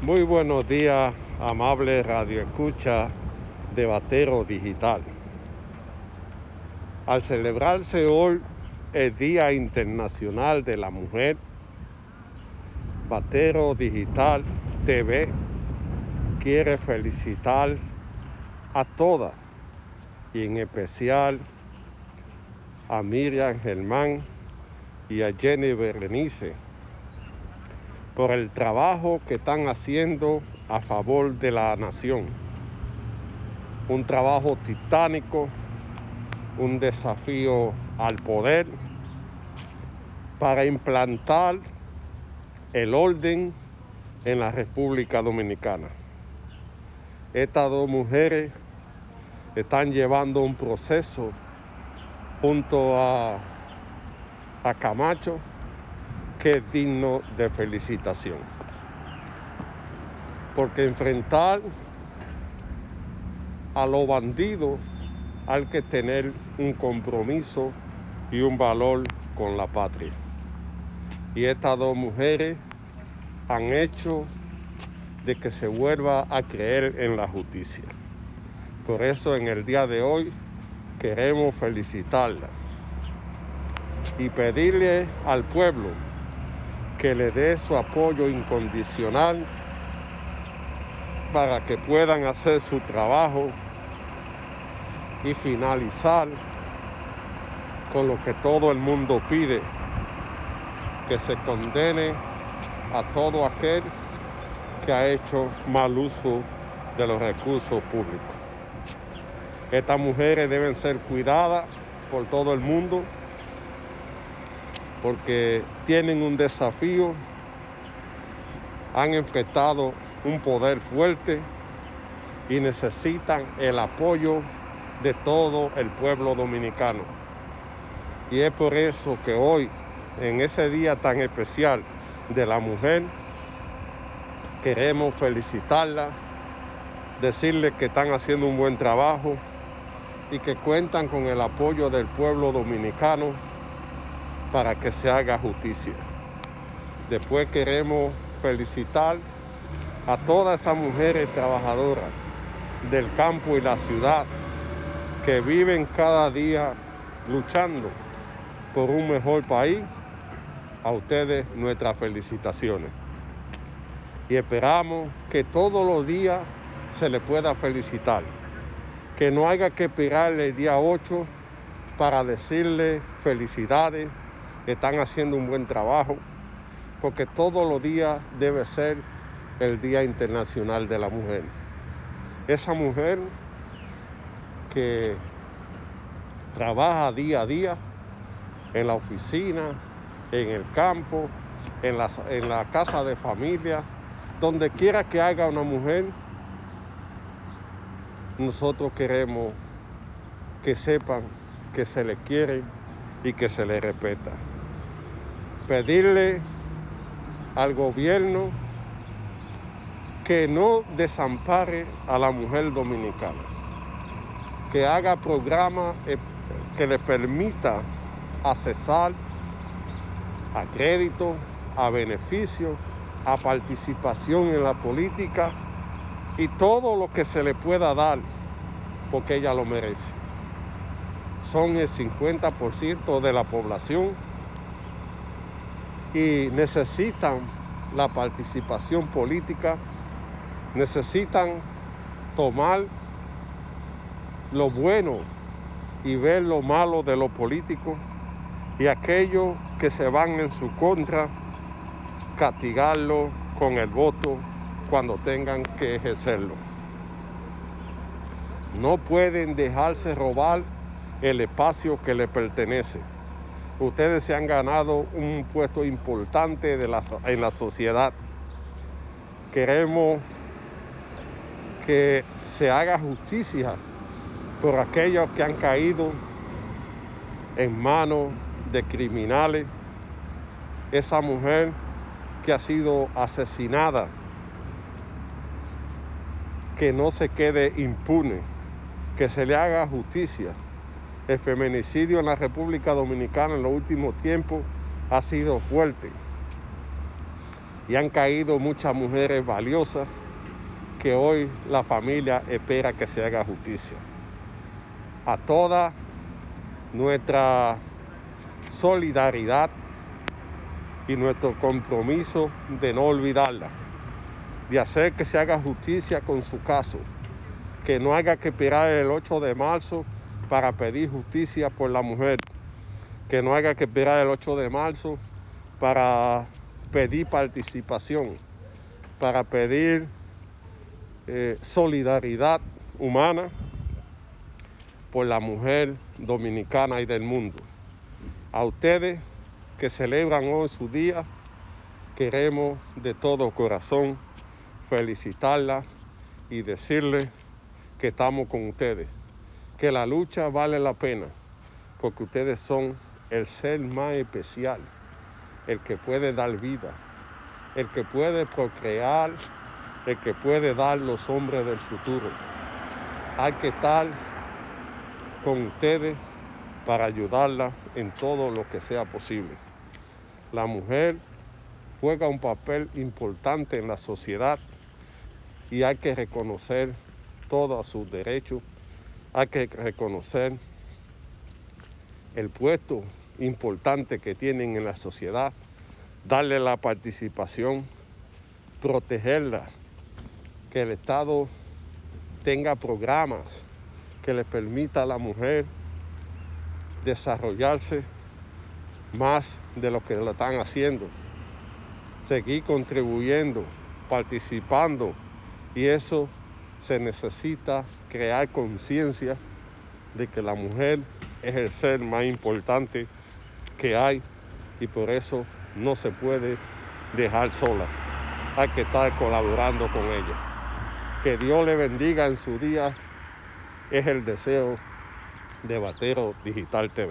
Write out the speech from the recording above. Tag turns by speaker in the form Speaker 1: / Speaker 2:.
Speaker 1: Muy buenos días, amable radio escucha de Batero Digital. Al celebrarse hoy el Día Internacional de la Mujer, Batero Digital TV quiere felicitar a todas y en especial a Miriam Germán y a Jenny Berenice por el trabajo que están haciendo a favor de la nación. Un trabajo titánico, un desafío al poder para implantar el orden en la República Dominicana. Estas dos mujeres están llevando un proceso junto a, a Camacho que es digno de felicitación. Porque enfrentar a los bandidos hay que tener un compromiso y un valor con la patria. Y estas dos mujeres han hecho de que se vuelva a creer en la justicia. Por eso en el día de hoy queremos felicitarla y pedirle al pueblo que le dé su apoyo incondicional para que puedan hacer su trabajo y finalizar con lo que todo el mundo pide, que se condene a todo aquel que ha hecho mal uso de los recursos públicos. Estas mujeres deben ser cuidadas por todo el mundo porque tienen un desafío, han enfrentado un poder fuerte y necesitan el apoyo de todo el pueblo dominicano. Y es por eso que hoy, en ese día tan especial de la mujer, queremos felicitarla, decirle que están haciendo un buen trabajo y que cuentan con el apoyo del pueblo dominicano para que se haga justicia. Después queremos felicitar a todas esas mujeres trabajadoras del campo y la ciudad que viven cada día luchando por un mejor país. A ustedes nuestras felicitaciones. Y esperamos que todos los días se les pueda felicitar. Que no haya que esperar el día 8 para decirle felicidades están haciendo un buen trabajo, porque todos los días debe ser el Día Internacional de la Mujer. Esa mujer que trabaja día a día en la oficina, en el campo, en la, en la casa de familia, donde quiera que haga una mujer, nosotros queremos que sepan que se le quiere y que se le respeta pedirle al gobierno que no desampare a la mujer dominicana, que haga programas eh, que le permita accesar a crédito, a beneficio, a participación en la política y todo lo que se le pueda dar, porque ella lo merece. Son el 50% de la población y necesitan la participación política, necesitan tomar lo bueno y ver lo malo de los políticos y aquellos que se van en su contra, castigarlo con el voto cuando tengan que ejercerlo. No pueden dejarse robar el espacio que le pertenece ustedes se han ganado un puesto importante en la sociedad. Queremos que se haga justicia por aquellos que han caído en manos de criminales. Esa mujer que ha sido asesinada, que no se quede impune, que se le haga justicia el feminicidio en la República Dominicana en los últimos tiempos ha sido fuerte. y han caído muchas mujeres valiosas que hoy la familia espera que se haga justicia. A toda nuestra solidaridad y nuestro compromiso de no olvidarla, de hacer que se haga justicia con su caso, que no haya que esperar el 8 de marzo para pedir justicia por la mujer, que no haya que esperar el 8 de marzo para pedir participación, para pedir eh, solidaridad humana por la mujer dominicana y del mundo. A ustedes que celebran hoy su día, queremos de todo corazón felicitarla y decirle que estamos con ustedes, que la lucha vale la pena, porque ustedes son el ser más especial, el que puede dar vida, el que puede procrear, el que puede dar los hombres del futuro. Hay que estar con ustedes para ayudarla en todo lo que sea posible. La mujer juega un papel importante en la sociedad y hay que reconocer todos sus derechos, hay que reconocer el puesto importante que tienen en la sociedad, darle la participación, protegerla, que el Estado tenga programas que le permita a la mujer desarrollarse más de lo que lo están haciendo, seguir contribuyendo, participando y eso se necesita crear conciencia de que la mujer es el ser más importante que hay y por eso no se puede dejar sola. Hay que estar colaborando con ella. Que Dios le bendiga en su día es el deseo de Batero Digital TV.